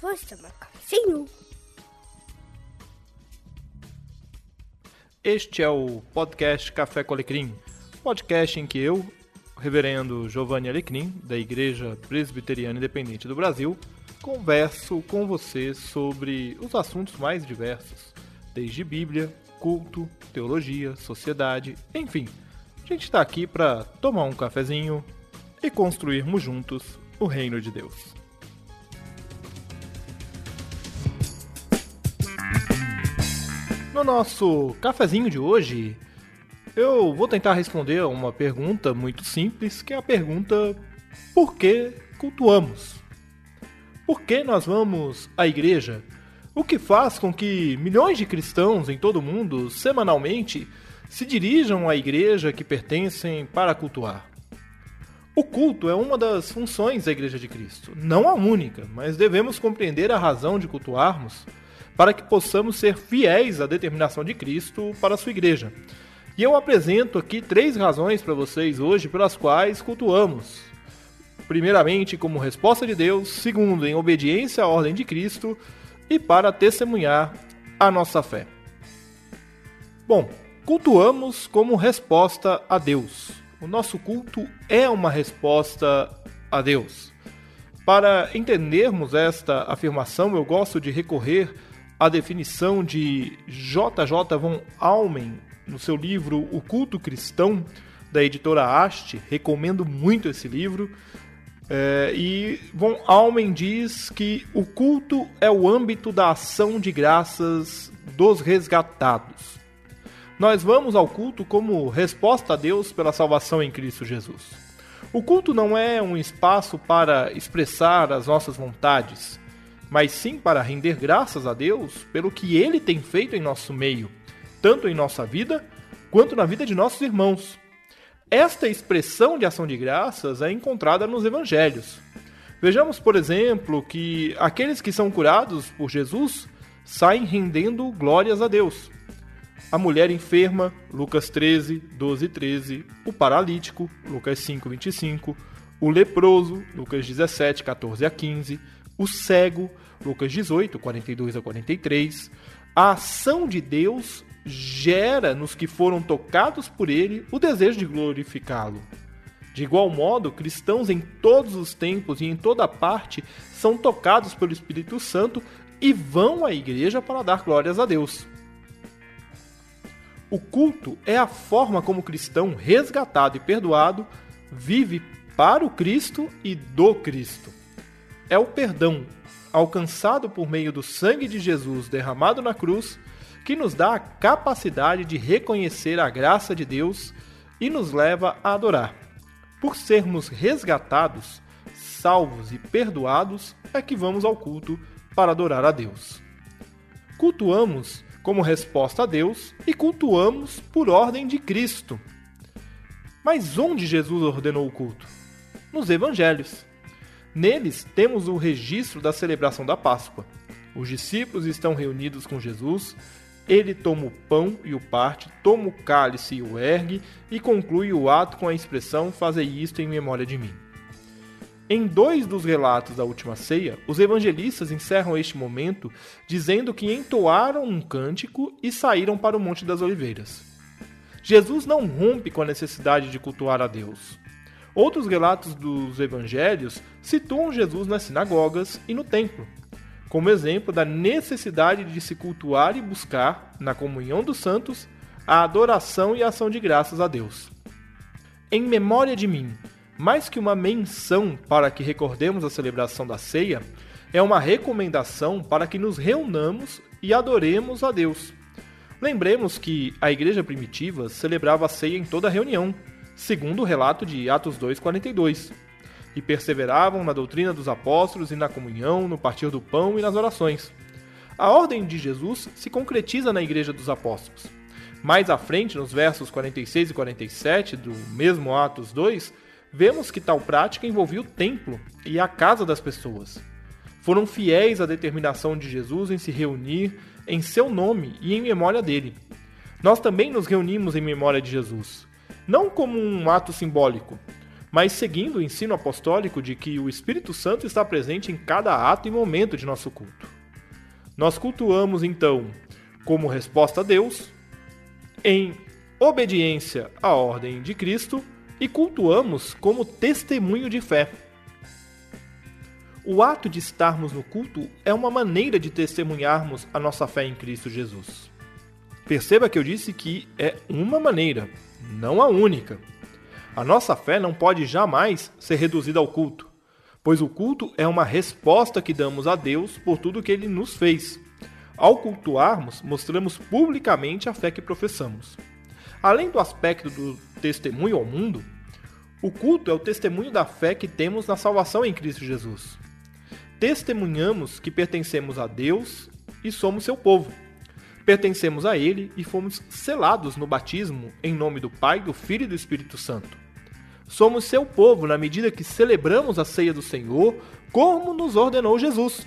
Vamos tomar cafezinho? Este é o podcast Café com Alecrim, podcast em que eu, reverendo Giovanni Alecrim, da Igreja Presbiteriana Independente do Brasil, converso com você sobre os assuntos mais diversos, desde Bíblia, culto, teologia, sociedade, enfim. A gente está aqui para tomar um cafezinho e construirmos juntos o reino de Deus. No nosso cafezinho de hoje, eu vou tentar responder uma pergunta muito simples, que é a pergunta: por que cultuamos? Por que nós vamos à igreja? O que faz com que milhões de cristãos em todo o mundo, semanalmente, se dirijam à igreja que pertencem para cultuar? O culto é uma das funções da Igreja de Cristo, não a única, mas devemos compreender a razão de cultuarmos para que possamos ser fiéis à determinação de Cristo para a sua igreja. E eu apresento aqui três razões para vocês hoje pelas quais cultuamos. Primeiramente, como resposta de Deus, segundo, em obediência à ordem de Cristo e para testemunhar a nossa fé. Bom, cultuamos como resposta a Deus. O nosso culto é uma resposta a Deus. Para entendermos esta afirmação, eu gosto de recorrer a definição de J.J. von Almen no seu livro O Culto Cristão, da editora Haste. Recomendo muito esse livro. É, e von Almen diz que o culto é o âmbito da ação de graças dos resgatados. Nós vamos ao culto como resposta a Deus pela salvação em Cristo Jesus. O culto não é um espaço para expressar as nossas vontades, mas sim para render graças a Deus pelo que Ele tem feito em nosso meio, tanto em nossa vida quanto na vida de nossos irmãos. Esta expressão de ação de graças é encontrada nos evangelhos. Vejamos, por exemplo, que aqueles que são curados por Jesus saem rendendo glórias a Deus. A mulher enferma, Lucas 13, 12 13, o paralítico, Lucas 5, 25, o leproso, Lucas 17, 14 a 15, o cego, Lucas 18, 42 a 43. A ação de Deus gera nos que foram tocados por ele o desejo de glorificá-lo. De igual modo, cristãos em todos os tempos e em toda parte são tocados pelo Espírito Santo e vão à igreja para dar glórias a Deus. O culto é a forma como o cristão resgatado e perdoado vive para o Cristo e do Cristo é o perdão alcançado por meio do sangue de Jesus derramado na cruz que nos dá a capacidade de reconhecer a graça de Deus e nos leva a adorar. Por sermos resgatados, salvos e perdoados, é que vamos ao culto para adorar a Deus. Cultuamos como resposta a Deus e cultuamos por ordem de Cristo. Mas onde Jesus ordenou o culto? Nos evangelhos. Neles temos o registro da celebração da Páscoa. Os discípulos estão reunidos com Jesus, ele toma o pão e o parte, toma o cálice e o ergue e conclui o ato com a expressão: Fazei isto em memória de mim. Em dois dos relatos da última ceia, os evangelistas encerram este momento dizendo que entoaram um cântico e saíram para o Monte das Oliveiras. Jesus não rompe com a necessidade de cultuar a Deus. Outros relatos dos evangelhos situam Jesus nas sinagogas e no templo, como exemplo da necessidade de se cultuar e buscar, na comunhão dos santos, a adoração e a ação de graças a Deus. Em memória de mim, mais que uma menção para que recordemos a celebração da ceia, é uma recomendação para que nos reunamos e adoremos a Deus. Lembremos que a igreja primitiva celebrava a ceia em toda reunião, segundo o relato de Atos 2:42. E perseveravam na doutrina dos apóstolos e na comunhão, no partir do pão e nas orações. A ordem de Jesus se concretiza na igreja dos apóstolos. Mais à frente, nos versos 46 e 47 do mesmo Atos 2, vemos que tal prática envolvia o templo e a casa das pessoas. Foram fiéis à determinação de Jesus em se reunir em seu nome e em memória dele. Nós também nos reunimos em memória de Jesus não como um ato simbólico, mas seguindo o ensino apostólico de que o Espírito Santo está presente em cada ato e momento de nosso culto. Nós cultuamos então como resposta a Deus, em obediência à ordem de Cristo e cultuamos como testemunho de fé. O ato de estarmos no culto é uma maneira de testemunharmos a nossa fé em Cristo Jesus. Perceba que eu disse que é uma maneira, não a única. A nossa fé não pode jamais ser reduzida ao culto, pois o culto é uma resposta que damos a Deus por tudo que ele nos fez. Ao cultuarmos, mostramos publicamente a fé que professamos. Além do aspecto do testemunho ao mundo, o culto é o testemunho da fé que temos na salvação em Cristo Jesus. Testemunhamos que pertencemos a Deus e somos seu povo. Pertencemos a Ele e fomos selados no batismo em nome do Pai, do Filho e do Espírito Santo. Somos seu povo na medida que celebramos a ceia do Senhor como nos ordenou Jesus.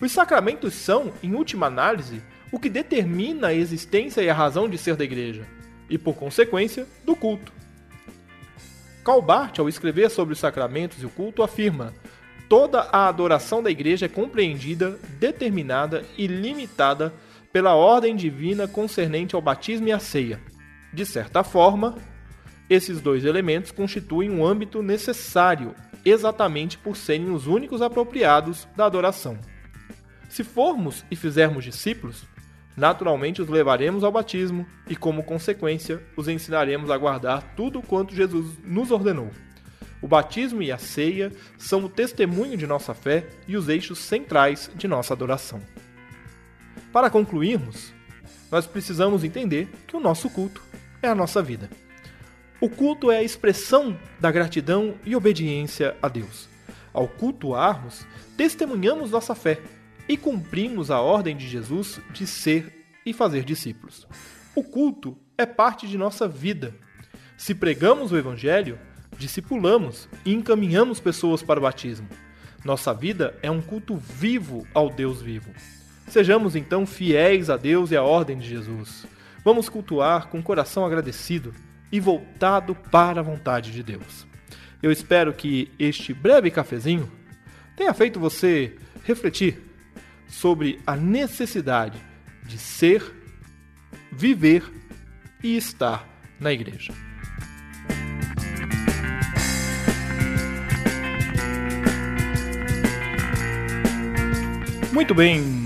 Os sacramentos são, em última análise, o que determina a existência e a razão de ser da igreja, e por consequência, do culto. Calbart, ao escrever sobre os sacramentos e o culto, afirma: toda a adoração da igreja é compreendida, determinada e limitada pela ordem divina concernente ao batismo e à ceia. De certa forma, esses dois elementos constituem um âmbito necessário, exatamente por serem os únicos apropriados da adoração. Se formos e fizermos discípulos, naturalmente os levaremos ao batismo e, como consequência, os ensinaremos a guardar tudo quanto Jesus nos ordenou. O batismo e a ceia são o testemunho de nossa fé e os eixos centrais de nossa adoração. Para concluirmos, nós precisamos entender que o nosso culto é a nossa vida. O culto é a expressão da gratidão e obediência a Deus. Ao cultuarmos, testemunhamos nossa fé e cumprimos a ordem de Jesus de ser e fazer discípulos. O culto é parte de nossa vida. Se pregamos o Evangelho, discipulamos e encaminhamos pessoas para o batismo. Nossa vida é um culto vivo ao Deus vivo. Sejamos então fiéis a Deus e à ordem de Jesus. Vamos cultuar com coração agradecido e voltado para a vontade de Deus. Eu espero que este breve cafezinho tenha feito você refletir sobre a necessidade de ser, viver e estar na igreja. Muito bem,